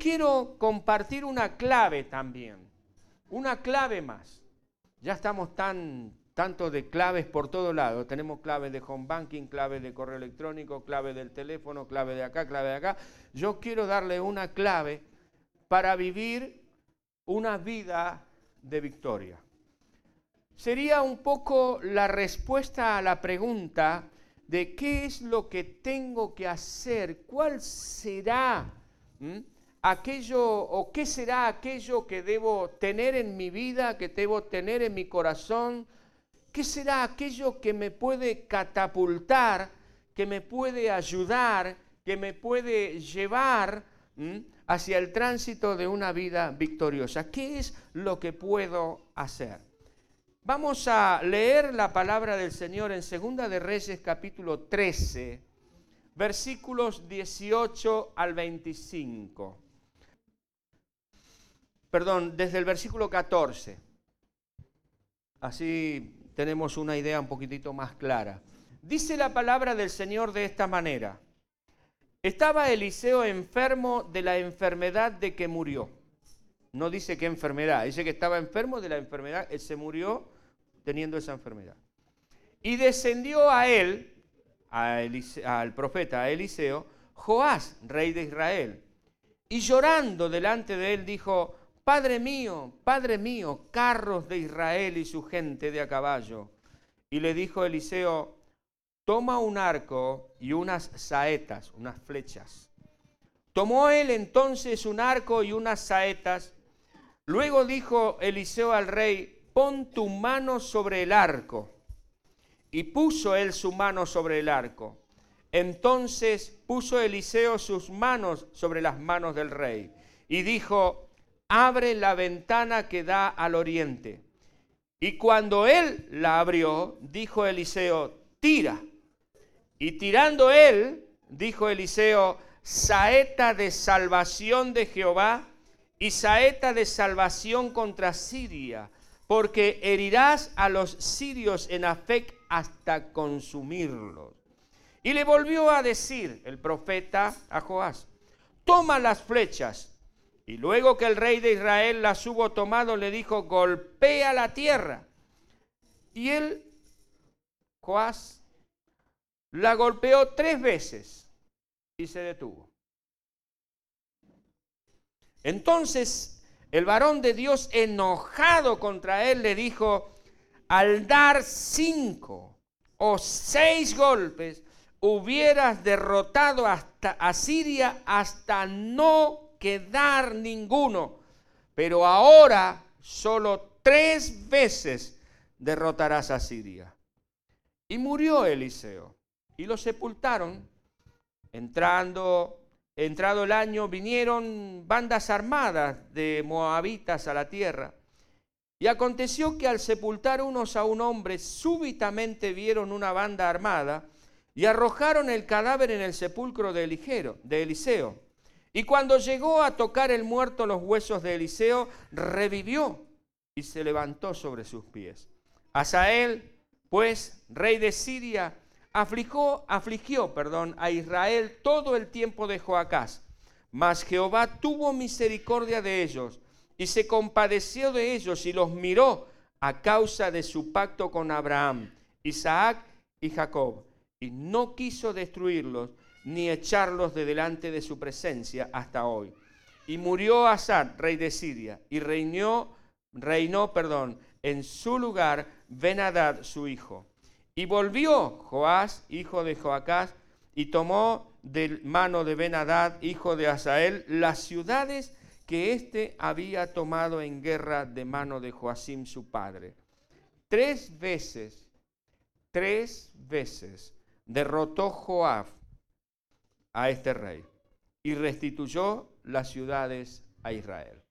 quiero compartir una clave también, una clave más. Ya estamos tan tanto de claves por todo lado. Tenemos clave de home banking, clave de correo electrónico, clave del teléfono, clave de acá, clave de acá. Yo quiero darle una clave para vivir una vida de victoria. Sería un poco la respuesta a la pregunta de qué es lo que tengo que hacer, cuál será aquello o qué será aquello que debo tener en mi vida, que debo tener en mi corazón, qué será aquello que me puede catapultar, que me puede ayudar, que me puede llevar hacia el tránsito de una vida victoriosa. ¿Qué es lo que puedo hacer? Vamos a leer la palabra del Señor en Segunda de Reyes capítulo 13, versículos 18 al 25. Perdón, desde el versículo 14. Así tenemos una idea un poquitito más clara. Dice la palabra del Señor de esta manera. Estaba Eliseo enfermo de la enfermedad de que murió. No dice qué enfermedad, dice que estaba enfermo de la enfermedad, él se murió teniendo esa enfermedad. Y descendió a él, al profeta, a Eliseo, Joás, rey de Israel. Y llorando delante de él dijo, Padre mío, Padre mío, carros de Israel y su gente de a caballo. Y le dijo Eliseo, toma un arco y unas saetas, unas flechas. Tomó él entonces un arco y unas saetas Luego dijo Eliseo al rey, pon tu mano sobre el arco. Y puso él su mano sobre el arco. Entonces puso Eliseo sus manos sobre las manos del rey y dijo, abre la ventana que da al oriente. Y cuando él la abrió, dijo Eliseo, tira. Y tirando él, dijo Eliseo, saeta de salvación de Jehová y saeta de salvación contra Siria, porque herirás a los sirios en Afec hasta consumirlos. Y le volvió a decir el profeta a Joás, toma las flechas. Y luego que el rey de Israel las hubo tomado, le dijo, golpea la tierra. Y él, Joás, la golpeó tres veces y se detuvo. Entonces el varón de Dios, enojado contra él, le dijo, al dar cinco o seis golpes, hubieras derrotado hasta a Siria hasta no quedar ninguno. Pero ahora solo tres veces derrotarás a Siria. Y murió Eliseo. Y lo sepultaron, entrando entrado el año, vinieron bandas armadas de moabitas a la tierra. Y aconteció que al sepultar unos a un hombre, súbitamente vieron una banda armada y arrojaron el cadáver en el sepulcro de, de Eliseo. Y cuando llegó a tocar el muerto los huesos de Eliseo, revivió y se levantó sobre sus pies. Asael, pues, rey de Siria, afligió, afligió perdón, a Israel todo el tiempo de Joacás. Mas Jehová tuvo misericordia de ellos y se compadeció de ellos y los miró a causa de su pacto con Abraham, Isaac y Jacob. Y no quiso destruirlos ni echarlos de delante de su presencia hasta hoy. Y murió Asad, rey de Siria, y reinó, reinó, perdón, en su lugar Benadad, su hijo. Y volvió Joás, hijo de Joacás, y tomó de mano de Benadad, hijo de Asael, las ciudades que éste había tomado en guerra de mano de Joacim su padre. Tres veces, tres veces derrotó Joab a este rey y restituyó las ciudades a Israel.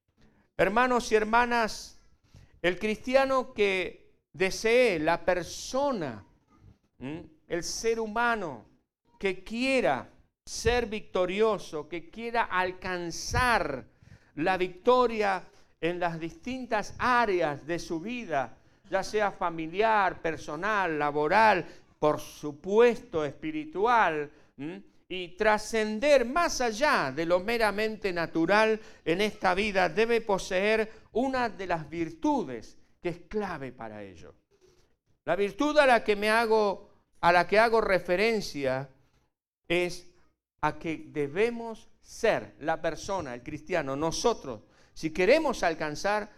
Hermanos y hermanas, el cristiano que desee la persona el ser humano que quiera ser victorioso, que quiera alcanzar la victoria en las distintas áreas de su vida, ya sea familiar, personal, laboral, por supuesto espiritual, y trascender más allá de lo meramente natural en esta vida, debe poseer una de las virtudes que es clave para ello. La virtud a la que me hago a la que hago referencia es a que debemos ser la persona, el cristiano, nosotros, si queremos alcanzar,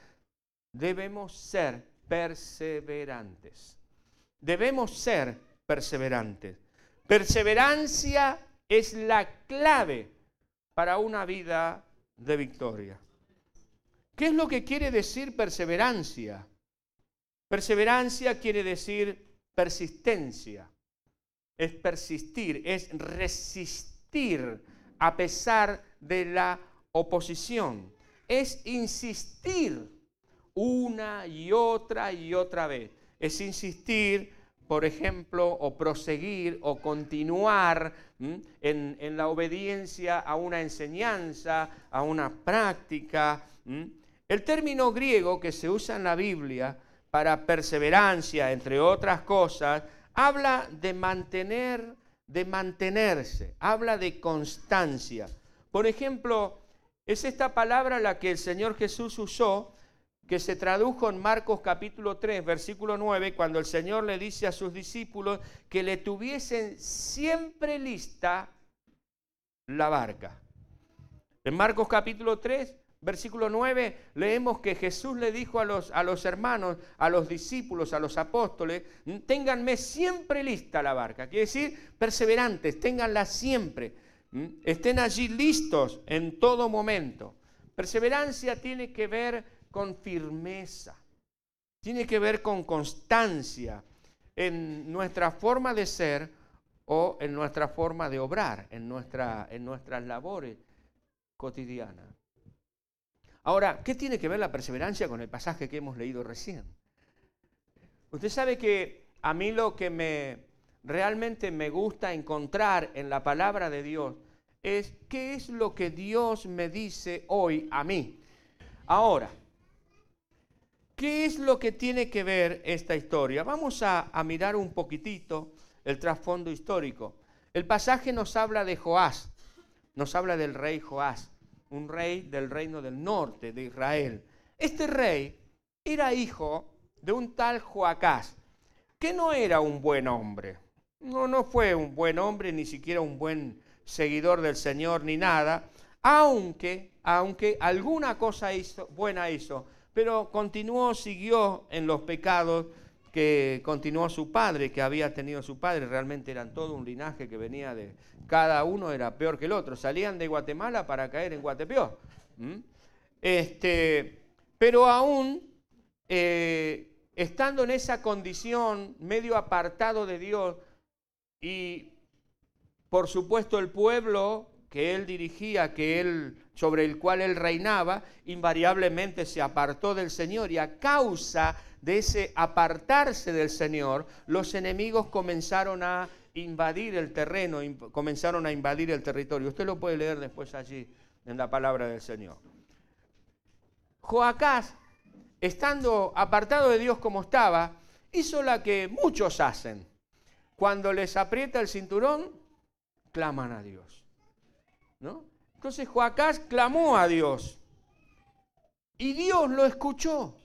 debemos ser perseverantes. Debemos ser perseverantes. Perseverancia es la clave para una vida de victoria. ¿Qué es lo que quiere decir perseverancia? Perseverancia quiere decir persistencia. Es persistir, es resistir a pesar de la oposición. Es insistir una y otra y otra vez. Es insistir, por ejemplo, o proseguir o continuar en, en, la obediencia a una enseñanza, a una práctica. El término griego que se usa en la Biblia para perseverancia, entre otras cosas, habla de mantener, de mantenerse, habla de constancia. Por ejemplo, es esta palabra la que el Señor Jesús usó, que se tradujo en Marcos capítulo 3, versículo 9, cuando el Señor le dice a sus discípulos que le tuviesen siempre lista la barca. En Marcos capítulo 3, Versículo 9, leemos que Jesús le dijo a los, a los hermanos, a los discípulos, a los apóstoles, ténganme siempre lista la barca. Quiere decir, perseverantes, ténganla siempre. Estén allí listos en todo momento. Perseverancia tiene que ver con firmeza, tiene que ver con constancia en nuestra forma de ser o en nuestra forma de obrar, en, nuestra, en nuestras labores cotidianas. Ahora, ¿qué tiene que ver la perseverancia con el pasaje que hemos leído recién? Usted sabe que a mí lo que me realmente me gusta encontrar en la palabra de Dios es qué es lo que Dios me dice hoy a mí. Ahora, ¿qué es lo que tiene que ver esta historia? Vamos a, mirar un poquitito el trasfondo histórico. El pasaje nos habla de Joás, nos habla del rey Joás un rey del reino del norte de Israel. Este rey era hijo de un tal Joacás, que no era un buen hombre. No, no fue un buen hombre, ni siquiera un buen seguidor del Señor, ni nada, aunque, aunque alguna cosa hizo, buena hizo, pero continuó, siguió en los pecados que continuó su padre, que había tenido su padre, realmente eran todo un linaje que venía de, cada uno era peor que el otro, salían de Guatemala para caer en Guatepeor. Este, pero aún eh, estando en esa condición, medio apartado de Dios, y por supuesto el pueblo que él dirigía, que él, sobre el cual él reinaba, invariablemente se apartó del Señor y a causa de ese apartarse del Señor, los enemigos comenzaron a invadir el terreno, comenzaron a invadir el territorio. Usted lo puede leer después allí en la palabra del Señor. Joacás, estando apartado de Dios como estaba, hizo la que muchos hacen. Cuando les aprieta el cinturón, claman a Dios. Entonces Joacás clamó a Dios. Y Dios lo escuchó.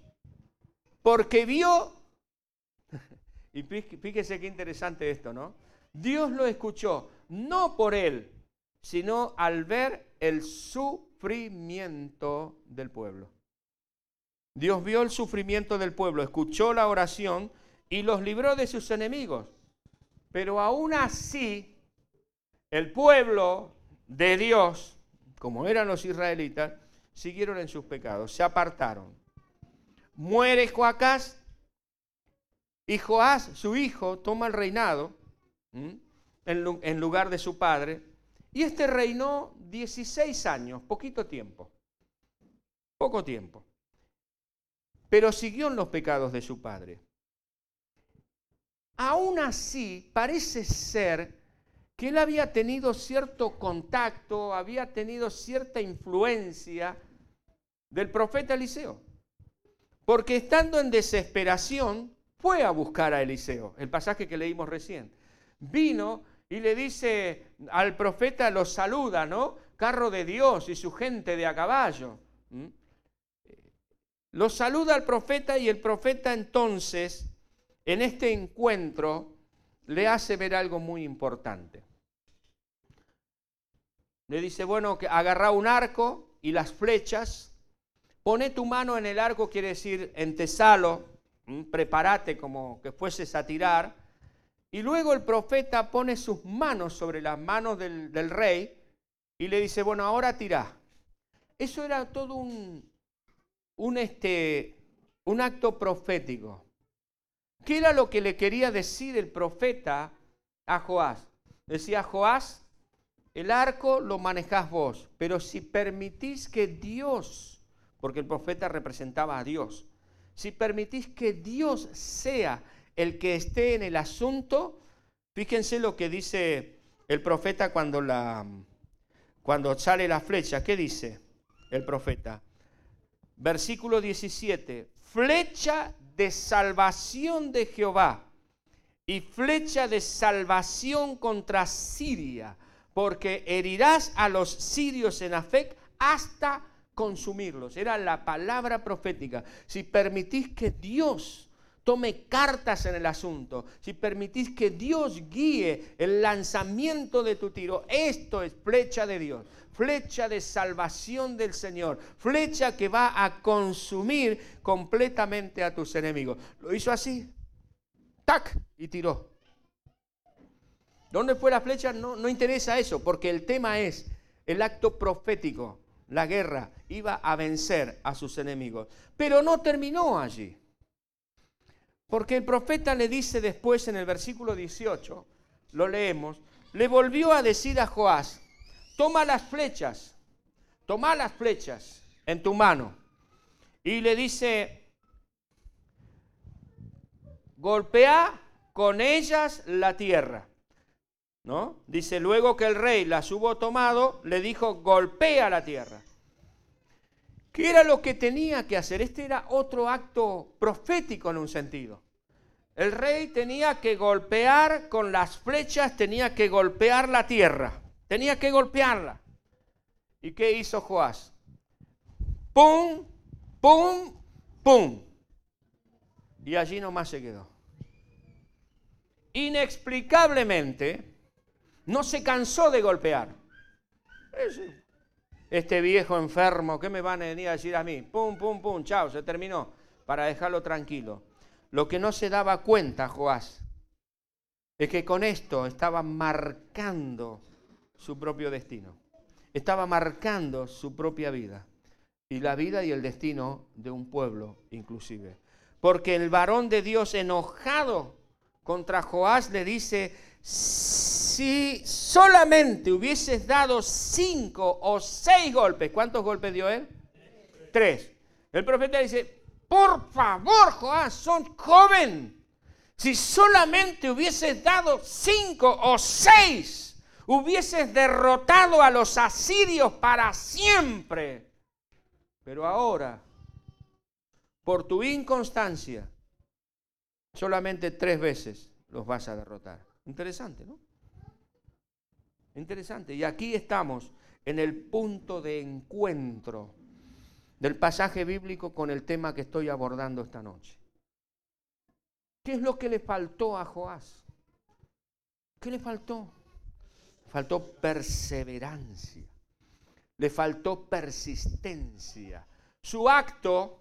Porque vio, y fíjese qué interesante esto, ¿no? Dios lo escuchó, no por él, sino al ver el sufrimiento del pueblo. Dios vio el sufrimiento del pueblo, escuchó la oración y los libró de sus enemigos. Pero aún así, el pueblo de Dios, como eran los israelitas, siguieron en sus pecados, se apartaron. Muere Joacás y Joás, su hijo, toma el reinado en lugar de su padre. Y este reinó 16 años, poquito tiempo. Poco tiempo. Pero siguió en los pecados de su padre. Aún así, parece ser que él había tenido cierto contacto, había tenido cierta influencia del profeta Eliseo. Porque estando en desesperación, fue a buscar a Eliseo, el pasaje que leímos recién. Vino y le dice al profeta, lo saluda, ¿no? Carro de Dios y su gente de a caballo. Lo saluda al profeta y el profeta entonces, en este encuentro, le hace ver algo muy importante. Le dice, bueno, que agarra un arco y las flechas, pone tu mano en el arco, quiere decir entesalo, prepárate como que fueses a tirar, y luego el profeta pone sus manos sobre las manos del, rey y le dice, bueno, ahora tira. Eso era todo un, un, este, un acto profético. ¿Qué era lo que le quería decir el profeta a Joás? Decía Joás, el arco lo manejás vos, pero si permitís que Dios, porque el profeta representaba a Dios, si permitís que Dios sea el que esté en el asunto, fíjense lo que dice el profeta cuando, la, cuando sale la flecha. ¿Qué dice el profeta? Versículo 17, flecha de salvación de Jehová y flecha de salvación contra Siria porque herirás a los sirios en Afec hasta consumirlos. Era la palabra profética. Si permitís que Dios tome cartas en el asunto, si permitís que Dios guíe el lanzamiento de tu tiro, esto es flecha de Dios, flecha de salvación del Señor, flecha que va a consumir completamente a tus enemigos. Lo hizo así, tac, y tiró. ¿Dónde fue la flecha? No, no interesa eso, porque el tema es el acto profético, la guerra, iba a vencer a sus enemigos. Pero no terminó allí. Porque el profeta le dice después en el versículo 18, lo leemos, le volvió a decir a Joás, toma las flechas, toma las flechas en tu mano. Y le dice, golpea con ellas la tierra. ¿No? Dice, luego que el rey las hubo tomado, le dijo, golpea la tierra. ¿Qué era lo que tenía que hacer? Este era otro acto profético en un sentido. El rey tenía que golpear con las flechas, tenía que golpear la tierra, tenía que golpearla. ¿Y qué hizo Joás? ¡Pum! ¡Pum! ¡Pum! Y allí nomás se quedó. Inexplicablemente, no se cansó de golpear. Este viejo enfermo, ¿qué me van a venir a decir a mí? Pum, pum, pum, chao, se terminó, para dejarlo tranquilo. Lo que no se daba cuenta, Joás, es que con esto estaba marcando su propio destino. Estaba marcando su propia vida. Y la vida y el destino de un pueblo inclusive. Porque el varón de Dios enojado contra Joás le dice, si solamente hubieses dado cinco o seis golpes, ¿cuántos golpes dio él? Tres. El profeta dice, por favor, Joás, son joven. Si solamente hubieses dado cinco o seis, hubieses derrotado a los asirios para siempre. Pero ahora, por tu inconstancia, solamente tres veces los vas a derrotar. Interesante, ¿no? Interesante. Y aquí estamos en el punto de encuentro del pasaje bíblico con el tema que estoy abordando esta noche. ¿Qué es lo que le faltó a Joás? ¿Qué le faltó? Faltó perseverancia. Le faltó persistencia. Su acto,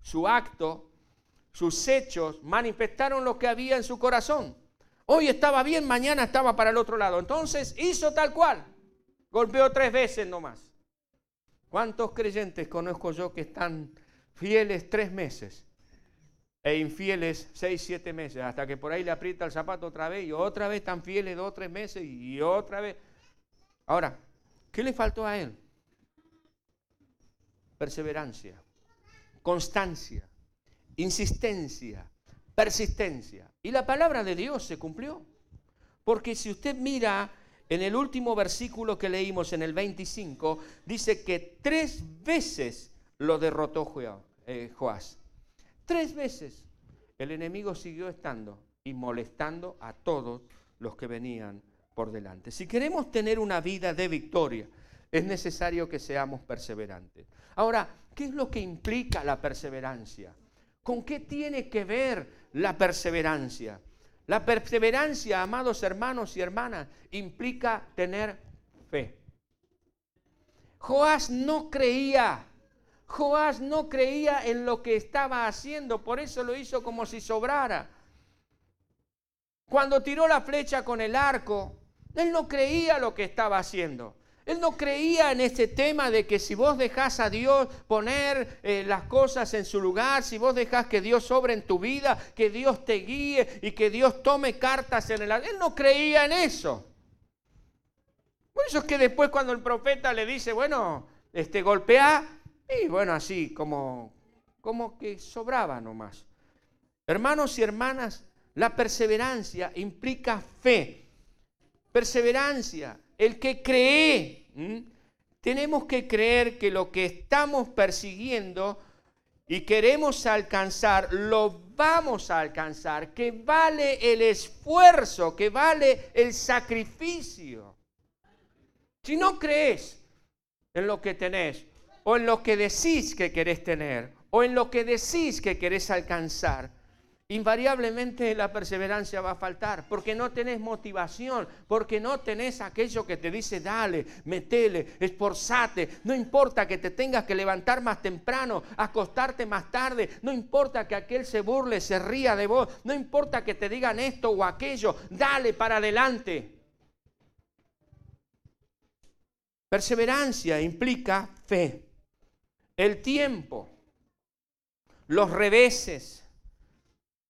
su acto, sus hechos manifestaron lo que había en su corazón. Hoy estaba bien, mañana estaba para el otro lado. Entonces hizo tal cual. Golpeó tres veces nomás. ¿Cuántos creyentes conozco yo que están fieles tres meses e infieles seis, siete meses? Hasta que por ahí le aprieta el zapato otra vez y otra vez están fieles dos, tres meses y otra vez. Ahora, ¿qué le faltó a él? Perseverancia, constancia, insistencia, persistencia. Y la palabra de Dios se cumplió. Porque si usted mira en el último versículo que leímos, en el 25, dice que tres veces lo derrotó eh, Joás. Tres veces el enemigo siguió estando y molestando a todos los que venían por delante. Si queremos tener una vida de victoria, es necesario que seamos perseverantes. Ahora, ¿qué es lo que implica la perseverancia? ¿Con qué tiene que ver la perseverancia? La perseverancia, amados hermanos y hermanas, implica tener fe. Joás no creía, Joás no creía en lo que estaba haciendo, por eso lo hizo como si sobrara. Cuando tiró la flecha con el arco, él no creía lo que estaba haciendo. Él no creía en ese tema de que si vos dejás a Dios poner eh, las cosas en su lugar, si vos dejás que Dios sobre en tu vida, que Dios te guíe y que Dios tome cartas en el... Él no creía en eso. Por eso es que después cuando el profeta le dice, bueno, este, golpea, y bueno, así como, como que sobraba nomás. Hermanos y hermanas, la perseverancia implica fe. Perseverancia el que cree, tenemos que creer que lo que estamos persiguiendo y queremos alcanzar, lo vamos a alcanzar, que vale el esfuerzo, que vale el sacrificio. Si no crees en lo que tenés, o en lo que decís que querés tener, o en lo que decís que querés alcanzar, invariablemente la perseverancia va a faltar, porque no tenés motivación, porque no tenés aquello que te dice, dale, metele, esforzate, no importa que te tengas que levantar más temprano, acostarte más tarde, no importa que aquel se burle, se ría de vos, no importa que te digan esto o aquello, dale para adelante. Perseverancia implica fe, el tiempo, los reveses,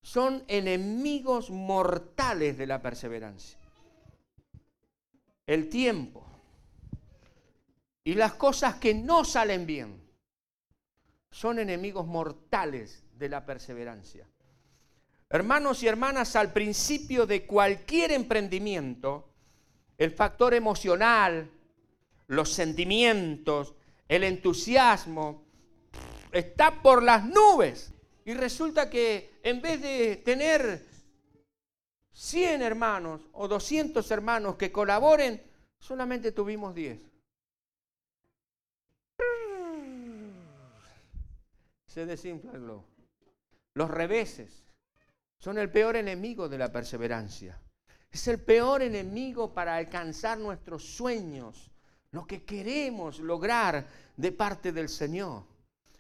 son enemigos mortales de la perseverancia. El tiempo y las cosas que no salen bien son enemigos mortales de la perseverancia. Hermanos y hermanas, al principio de cualquier emprendimiento, el factor emocional, los sentimientos, el entusiasmo, está por las nubes. Y resulta que en vez de tener 100 hermanos o 200 hermanos que colaboren, solamente tuvimos 10. Se desinfla el globo. Los reveses son el peor enemigo de la perseverancia. Es el peor enemigo para alcanzar nuestros sueños, lo que queremos lograr de parte del Señor.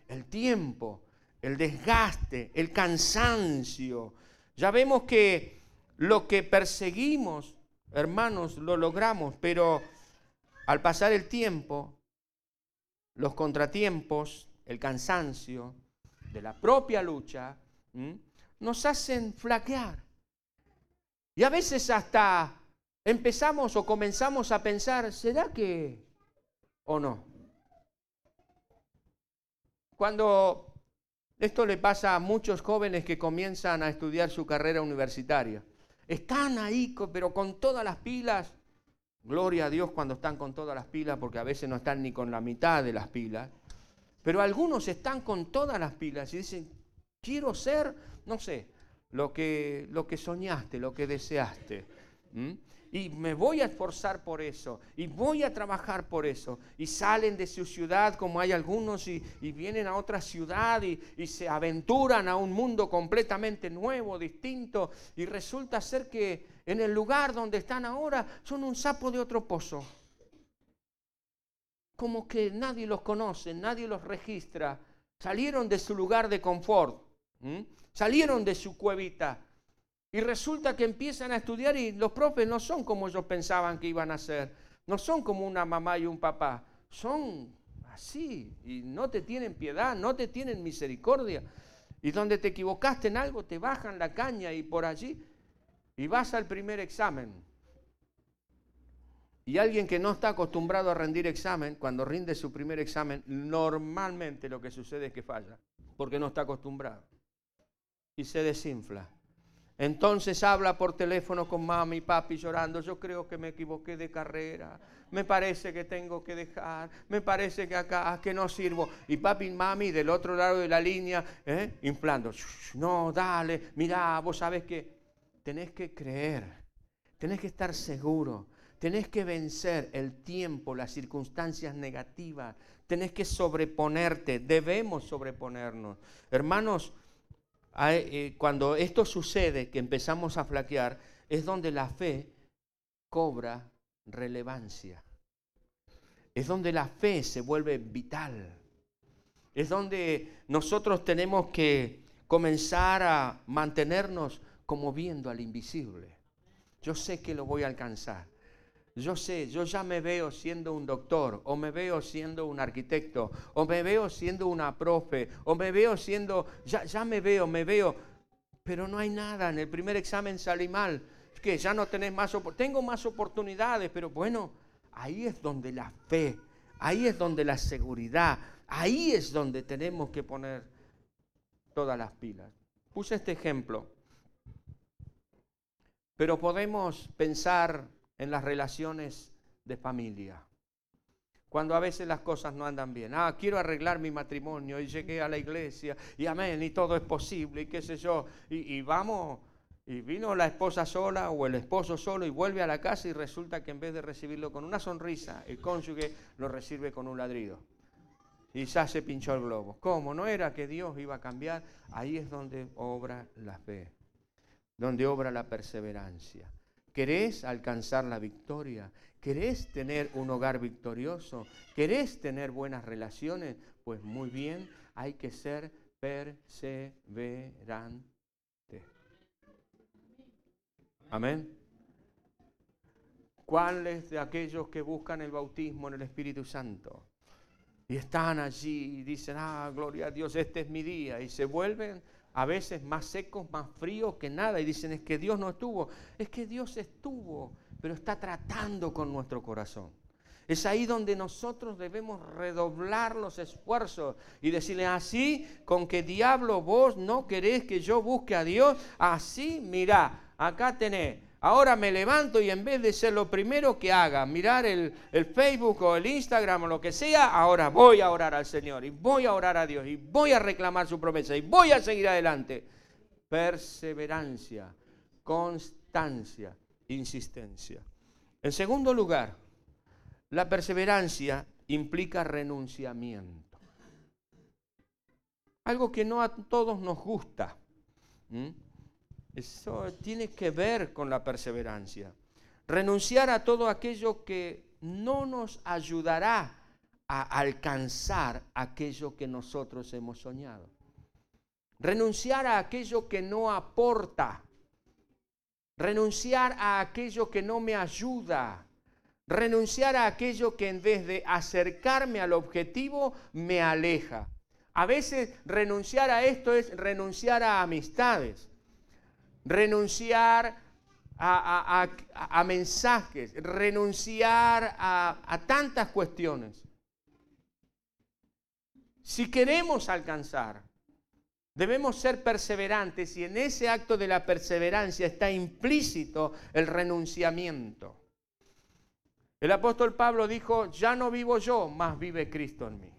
El tiempo, el desgaste, el cansancio. Ya vemos que lo que perseguimos, hermanos, lo logramos, pero al pasar el tiempo, los contratiempos, el cansancio de la propia lucha, nos hacen flaquear. Y a veces hasta empezamos o comenzamos a pensar, ¿será que o no? Cuando esto le pasa a muchos jóvenes que comienzan a estudiar su carrera universitaria. Están ahí, pero con todas las pilas. Gloria a Dios cuando están con todas las pilas, porque a veces no están ni con la mitad de las pilas. Pero algunos están con todas las pilas y dicen, quiero ser, no sé, lo que, lo que soñaste, lo que deseaste y me voy a esforzar por eso y voy a trabajar por eso. Y salen de su ciudad como hay algunos y, vienen a otra ciudad y, se aventuran a un mundo completamente nuevo, distinto y resulta ser que en el lugar donde están ahora son un sapo de otro pozo. Como que nadie los conoce, nadie los registra. Salieron de su lugar de confort, salieron de su cuevita y resulta que empiezan a estudiar y los profes no son como ellos pensaban que iban a ser. No son como una mamá y un papá. Son así y no te tienen piedad, no te tienen misericordia. Y donde te equivocaste en algo, te bajan la caña y por allí. Y vas al primer examen. Y alguien que no está acostumbrado a rendir examen, cuando rinde su primer examen, normalmente lo que sucede es que falla, porque no está acostumbrado. Y se desinfla. Entonces habla por teléfono con mami y papi llorando, yo creo que me equivoqué de carrera, me parece que tengo que dejar, me parece que acá, que no sirvo. Y papi y mami del otro lado de la línea, ¿eh? inflando, no, dale, mira, vos sabes que tenés que creer, tenés que estar seguro, Tenés que vencer el tiempo, las circunstancias negativas. Tenés que sobreponerte. Debemos sobreponernos. Hermanos, cuando esto sucede, que empezamos a flaquear, es donde la fe cobra relevancia. Es donde la fe se vuelve vital. Es donde nosotros tenemos que comenzar a mantenernos como viendo al invisible. Yo sé que lo voy a alcanzar. Yo sé, yo ya me veo siendo un doctor, o me veo siendo un arquitecto, o me veo siendo una profe, o me veo siendo, ya, ya me veo, me veo, pero no hay nada. En el primer examen salí mal. Es que ya no tenés más, tengo más oportunidades, pero bueno, ahí es donde la fe, ahí es donde la seguridad, ahí es donde tenemos que poner todas las pilas. Puse este ejemplo, pero podemos pensar en las relaciones de familia. Cuando a veces las cosas no andan bien. Ah, quiero arreglar mi matrimonio y llegué a la iglesia y amén, y todo es posible y qué sé yo. Y, vamos, y vino la esposa sola o el esposo solo y vuelve a la casa y resulta que en vez de recibirlo con una sonrisa, el cónyuge lo recibe con un ladrido. Y ya se pinchó el globo. ¿Cómo? ¿No era que Dios iba a cambiar? Ahí es donde obra la fe, donde obra la perseverancia. ¿Querés alcanzar la victoria? ¿Querés tener un hogar victorioso? ¿Querés tener buenas relaciones? Pues muy bien, hay que ser perseverante. Amén. ¿Cuáles de aquellos que buscan el bautismo en el Espíritu Santo? Y están allí y dicen, ah, gloria a Dios, este es mi día. Y se vuelven a veces más secos, más fríos que nada, y dicen, es que Dios no estuvo. Es que Dios estuvo, pero está tratando con nuestro corazón. Es ahí donde nosotros debemos redoblar los esfuerzos y decirle así, con que diablo vos no querés que yo busque a Dios, así, mirá, acá tenés Ahora me levanto y en vez de ser lo primero que haga, mirar el, Facebook o el Instagram o lo que sea, ahora voy a orar al Señor y voy a orar a Dios y voy a reclamar su promesa y voy a seguir adelante. Perseverancia, constancia, insistencia. En segundo lugar, la perseverancia implica renunciamiento. Algo que no a todos nos gusta. Eso tiene que ver con la perseverancia. Renunciar a todo aquello que no nos ayudará a alcanzar aquello que nosotros hemos soñado. Renunciar a aquello que no aporta. Renunciar a aquello que no me ayuda. Renunciar a aquello que en vez de acercarme al objetivo me aleja. A veces renunciar a esto es renunciar a amistades renunciar a, mensajes, renunciar a tantas cuestiones. Si queremos alcanzar, debemos ser perseverantes y en ese acto de la perseverancia está implícito el renunciamiento. El apóstol Pablo dijo, ya no vivo yo, más vive Cristo en mí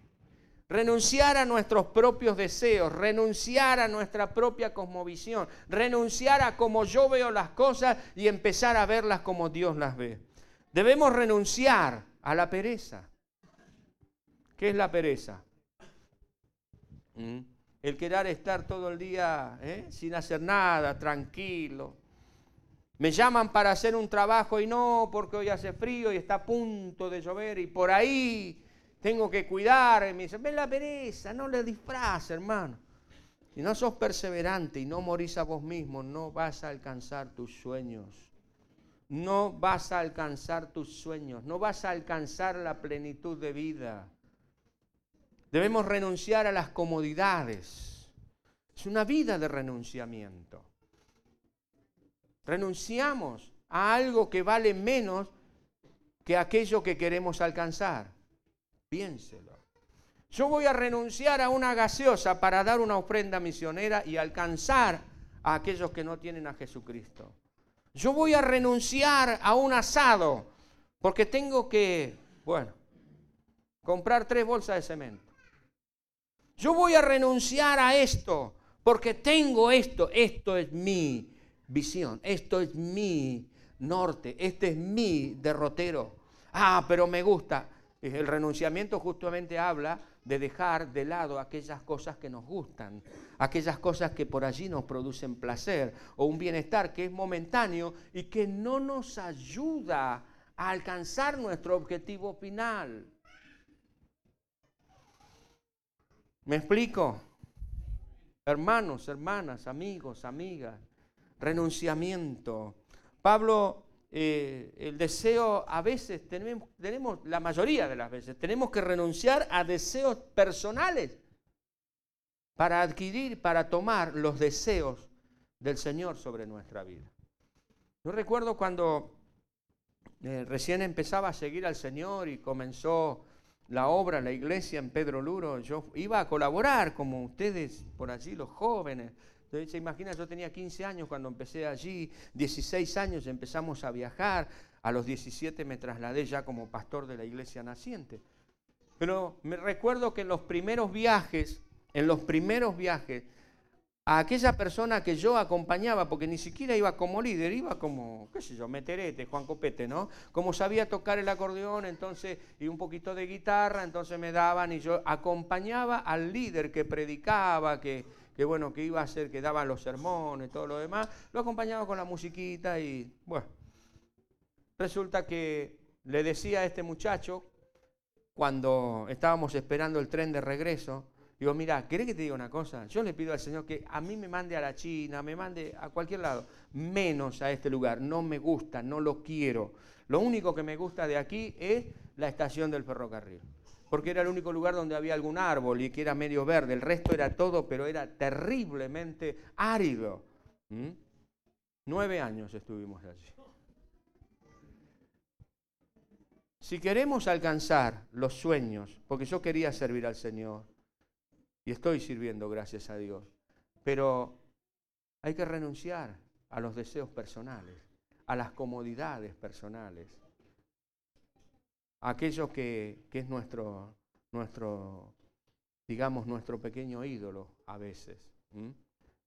renunciar a nuestros propios deseos, renunciar a nuestra propia cosmovisión, renunciar a como yo veo las cosas y empezar a verlas como Dios las ve. Debemos renunciar a la pereza. ¿Qué es la pereza? ¿Mm? El querer estar todo el día ¿eh? sin hacer nada, tranquilo. Me llaman para hacer un trabajo y no, porque hoy hace frío y está a punto de llover y por ahí tengo que cuidar. Y me ven la pereza, no le disfraces, hermano. Si no sos perseverante y no morís a vos mismo, no vas a alcanzar tus sueños. No vas a alcanzar tus sueños, no vas a alcanzar la plenitud de vida. Debemos renunciar a las comodidades. Es una vida de renunciamiento. Renunciamos a algo que vale menos que aquello que queremos alcanzar. Piénselo. Yo voy a renunciar a una gaseosa para dar una ofrenda misionera y alcanzar a aquellos que no tienen a Jesucristo. Yo voy a renunciar a un asado porque tengo que, bueno, comprar tres bolsas de cemento. Yo voy a renunciar a esto porque tengo esto. Esto es mi visión, esto es mi norte, este es mi derrotero. Ah, pero me gusta. El renunciamiento justamente habla de dejar de lado aquellas cosas que nos gustan, aquellas cosas que por allí nos producen placer o un bienestar que es momentáneo y que no nos ayuda a alcanzar nuestro objetivo final. ¿Me explico? Hermanos, hermanas, amigos, amigas, renunciamiento. Pablo eh, el deseo a veces tenemos, tenemos, la mayoría de las veces, tenemos que renunciar a deseos personales para adquirir, para tomar los deseos del Señor sobre nuestra vida. Yo recuerdo cuando eh, recién empezaba a seguir al Señor y comenzó la obra, la iglesia en Pedro Luro, yo iba a colaborar como ustedes por allí, los jóvenes, entonces, se imagina, yo tenía 15 años cuando empecé allí, 16 años empezamos a viajar, a los 17 me trasladé ya como pastor de la iglesia naciente. Pero me recuerdo que en los primeros viajes, en los primeros viajes, a aquella persona que yo acompañaba, porque ni siquiera iba como líder, iba como, qué sé yo, meterete, Juan Copete, ¿no? Como sabía tocar el acordeón, entonces, y un poquito de guitarra, entonces me daban y yo acompañaba al líder que predicaba, que, que bueno, que iba a hacer, que daba los sermones, todo lo demás, lo acompañaba con la musiquita y bueno, resulta que le decía a este muchacho, cuando estábamos esperando el tren de regreso, digo, mira, ¿querés que te diga una cosa? Yo le pido al Señor que a mí me mande a la China, me mande a cualquier lado, menos a este lugar, no me gusta, no lo quiero. Lo único que me gusta de aquí es la estación del ferrocarril porque era el único lugar donde había algún árbol y que era medio verde. El resto era todo, pero era terriblemente árido. ¿Mm? Nueve años estuvimos allí. Si queremos alcanzar los sueños, porque yo quería servir al Señor, y estoy sirviendo, gracias a Dios, pero hay que renunciar a los deseos personales, a las comodidades personales aquello que, es nuestro, nuestro, digamos, nuestro pequeño ídolo a veces.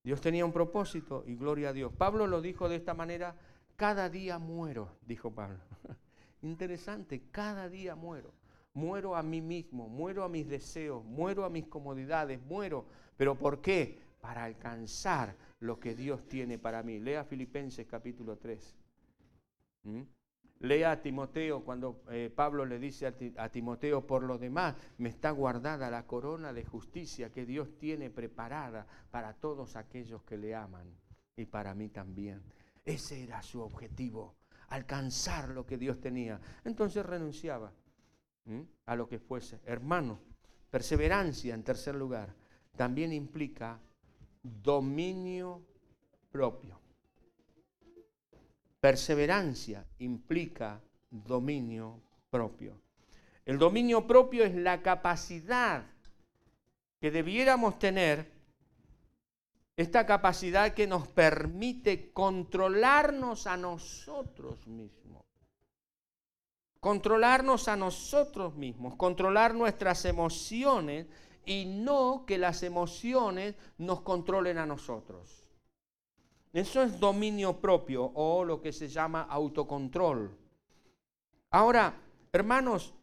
Dios tenía un propósito y gloria a Dios. Pablo lo dijo de esta manera, cada día muero, dijo Pablo. Interesante, cada día muero. Muero a mí mismo, muero a mis deseos, muero a mis comodidades, muero. ¿Pero por qué? Para alcanzar lo que Dios tiene para mí. Lea Filipenses capítulo 3. Lea a Timoteo cuando eh, Pablo le dice a, Timoteo, por lo demás, me está guardada la corona de justicia que Dios tiene preparada para todos aquellos que le aman y para mí también. Ese era su objetivo, alcanzar lo que Dios tenía. Entonces renunciaba a lo que fuese. Hermano, perseverancia en tercer lugar también implica dominio propio. Perseverancia implica dominio propio. El dominio propio es la capacidad que debiéramos tener, esta capacidad que nos permite controlarnos a nosotros mismos. Controlarnos a nosotros mismos, controlar nuestras emociones y no que las emociones nos controlen a nosotros. Eso es dominio propio o lo que se llama autocontrol. Ahora, hermanos,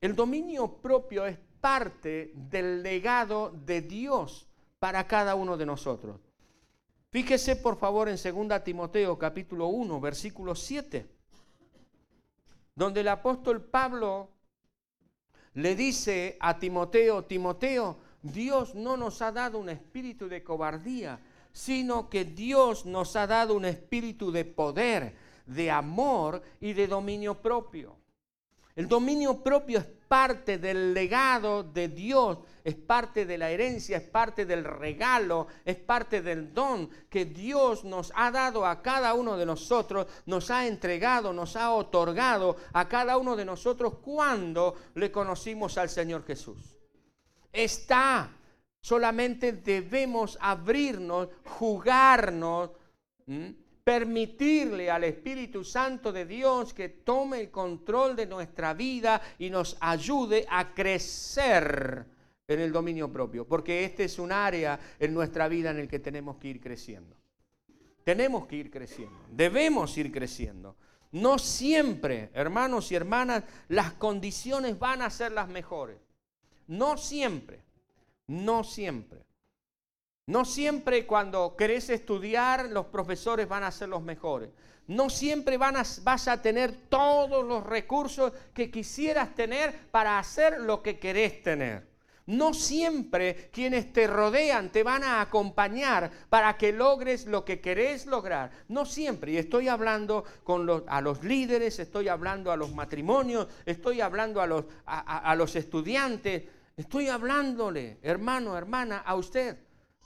el dominio propio es parte del legado de Dios para cada uno de nosotros. Fíjese por favor en 2 Timoteo capítulo 1, versículo 7, donde el apóstol Pablo le dice a Timoteo, Timoteo, Dios no nos ha dado un espíritu de cobardía, sino que Dios nos ha dado un espíritu de poder, de amor y de dominio propio. El dominio propio es parte del legado de Dios, es parte de la herencia, es parte del regalo, es parte del don que Dios nos ha dado a cada uno de nosotros, nos ha entregado, nos ha otorgado a cada uno de nosotros cuando le conocimos al Señor Jesús. Está Solamente debemos abrirnos, jugarnos, permitirle al Espíritu Santo de Dios que tome el control de nuestra vida y nos ayude a crecer en el dominio propio, porque este es un área en nuestra vida en el que tenemos que ir creciendo. Tenemos que ir creciendo, debemos ir creciendo. No siempre, hermanos y hermanas, las condiciones van a ser las mejores. No siempre, no siempre. No siempre cuando querés estudiar los profesores van a ser los mejores. No siempre vas a tener todos los recursos que quisieras tener para hacer lo que querés tener. No siempre quienes te rodean te van a acompañar para que logres lo que querés lograr. No siempre. Y estoy hablando a los líderes, estoy hablando a los matrimonios, estoy hablando a los estudiantes, estoy hablándole, hermano, hermana, a usted.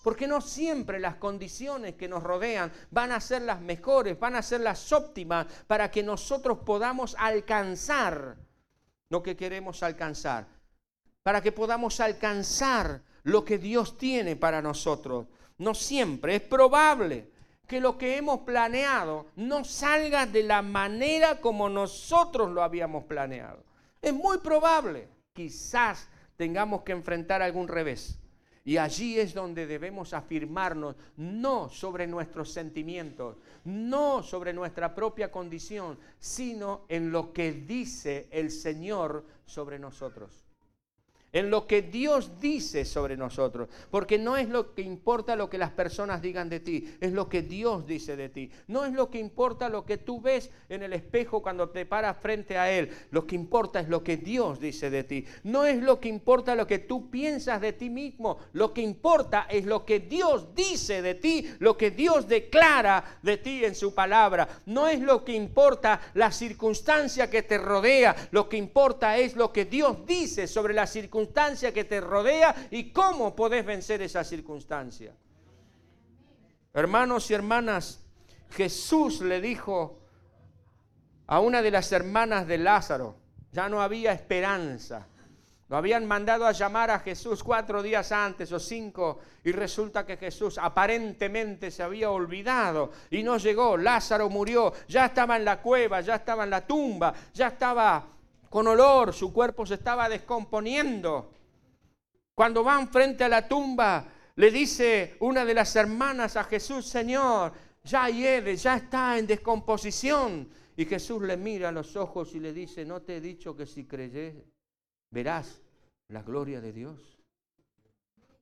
Porque no siempre las condiciones que nos rodean van a ser las mejores, van a ser las óptimas para que nosotros podamos alcanzar lo que queremos alcanzar para que podamos alcanzar lo que Dios tiene para nosotros. No siempre, es probable que lo que hemos planeado no salga de la manera como nosotros lo habíamos planeado. Es muy probable, quizás tengamos que enfrentar algún revés. Y allí es donde debemos afirmarnos, no sobre nuestros sentimientos, no sobre nuestra propia condición, sino en lo que dice el Señor sobre nosotros en lo que Dios dice sobre nosotros, porque no es lo que importa lo que las personas digan de ti, es lo que Dios dice de ti. No es lo que importa lo que tú ves en el espejo cuando te paras frente a Él, lo que importa es lo que Dios dice de ti. No es lo que importa lo que tú piensas de ti mismo, lo que importa es lo que Dios dice de ti, lo que Dios declara de ti en su palabra. No es lo que importa la circunstancia que te rodea, lo que importa es lo que Dios dice sobre la circunstancia que te rodea y cómo podés vencer esa circunstancia. Hermanos y hermanas, Jesús le dijo a una de las hermanas de Lázaro, ya no había esperanza. Lo habían mandado a llamar a Jesús cuatro días antes o cinco y resulta que Jesús aparentemente se había olvidado y no llegó. Lázaro murió, ya estaba en la cueva, ya estaba en la tumba, ya estaba con olor, su cuerpo se estaba descomponiendo. Cuando van frente a la tumba, le dice una de las hermanas a Jesús, Señor, ya hiede, ya está en descomposición. Y Jesús le mira a los ojos y le dice, ¿no te he dicho que si creyes, verás la gloria de Dios?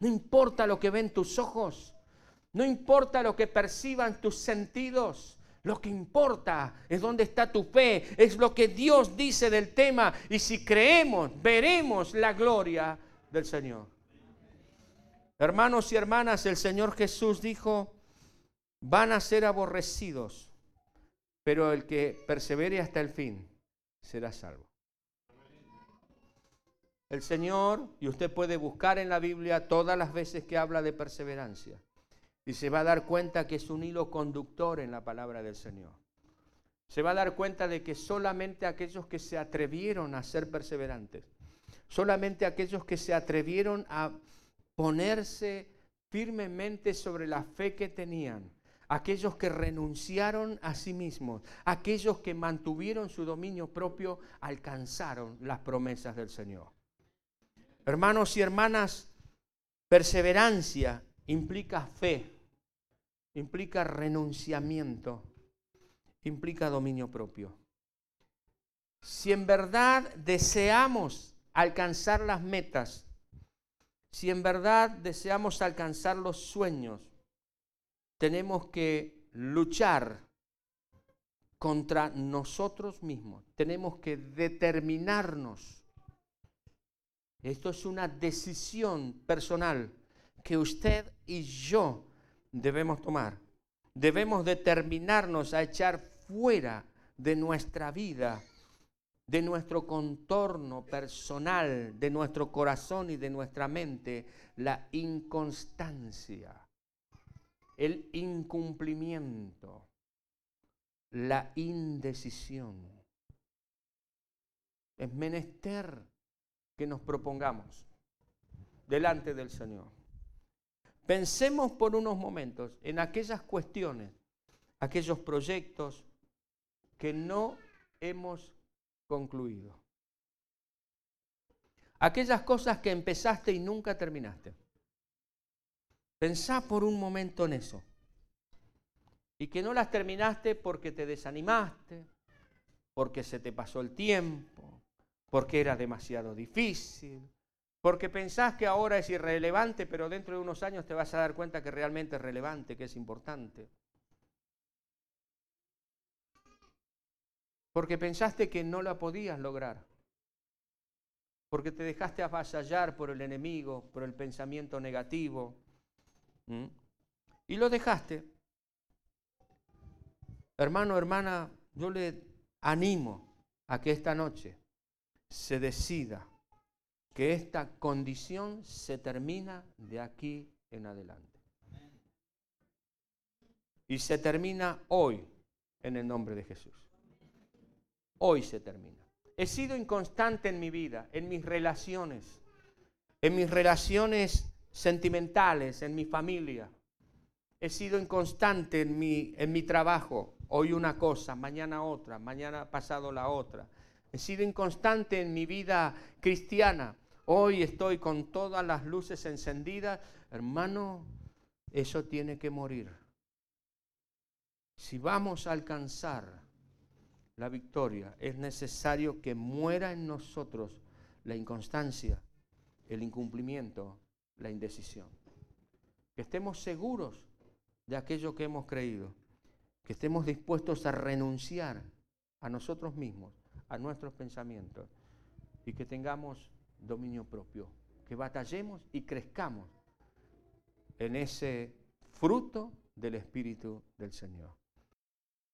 No importa lo que ven tus ojos, no importa lo que perciban tus sentidos, lo que importa es dónde está tu fe, es lo que Dios dice del tema. Y si creemos, veremos la gloria del Señor. Hermanos y hermanas, el Señor Jesús dijo, van a ser aborrecidos, pero el que persevere hasta el fin será salvo. El Señor, y usted puede buscar en la Biblia todas las veces que habla de perseverancia, y se va a dar cuenta que es un hilo conductor en la palabra del Señor. Se va a dar cuenta de que solamente aquellos que se atrevieron a ser perseverantes, solamente aquellos que se atrevieron a ponerse firmemente sobre la fe que tenían, aquellos que renunciaron a sí mismos, aquellos que mantuvieron su dominio propio, alcanzaron las promesas del Señor. Hermanos y hermanas, perseverancia implica fe implica renunciamiento, implica dominio propio. Si en verdad deseamos alcanzar las metas, si en verdad deseamos alcanzar los sueños, tenemos que luchar contra nosotros mismos. Tenemos que determinarnos. Esto es una decisión personal que usted y yo debemos tomar. Debemos determinarnos a echar fuera de nuestra vida, de nuestro contorno personal, de nuestro corazón y de nuestra mente, la inconstancia, el incumplimiento, la indecisión. Es menester que nos propongamos delante del Señor. Pensemos por unos momentos en aquellas cuestiones, aquellos proyectos que no hemos concluido. Aquellas cosas que empezaste y nunca terminaste. Pensá por un momento en eso. Y que no las terminaste porque te desanimaste, porque se te pasó el tiempo, porque era demasiado difícil, porque pensás que ahora es irrelevante, pero dentro de unos años te vas a dar cuenta que realmente es relevante, que es importante. Porque pensaste que no la podías lograr. Porque te dejaste avasallar por el enemigo, por el pensamiento negativo. Y lo dejaste. Hermano, hermana, yo le animo a que esta noche se decida que esta condición se termina de aquí en adelante. Y se termina hoy en el nombre de Jesús. Hoy se termina. He sido inconstante en mi vida, en mis relaciones, en mis relaciones sentimentales, en mi familia. He sido inconstante en mi, en mi trabajo. Hoy una cosa, mañana otra, mañana pasado la otra. He sido inconstante en mi vida cristiana. Hoy estoy con todas las luces encendidas. Hermano, eso tiene que morir. Si vamos a alcanzar la victoria, es necesario que muera en nosotros la inconstancia, el incumplimiento, la indecisión. Que estemos seguros de aquello que hemos creído. Que estemos dispuestos a renunciar a nosotros mismos, a nuestros pensamientos y que tengamos dominio propio, que batallemos y crezcamos en ese fruto del Espíritu del Señor.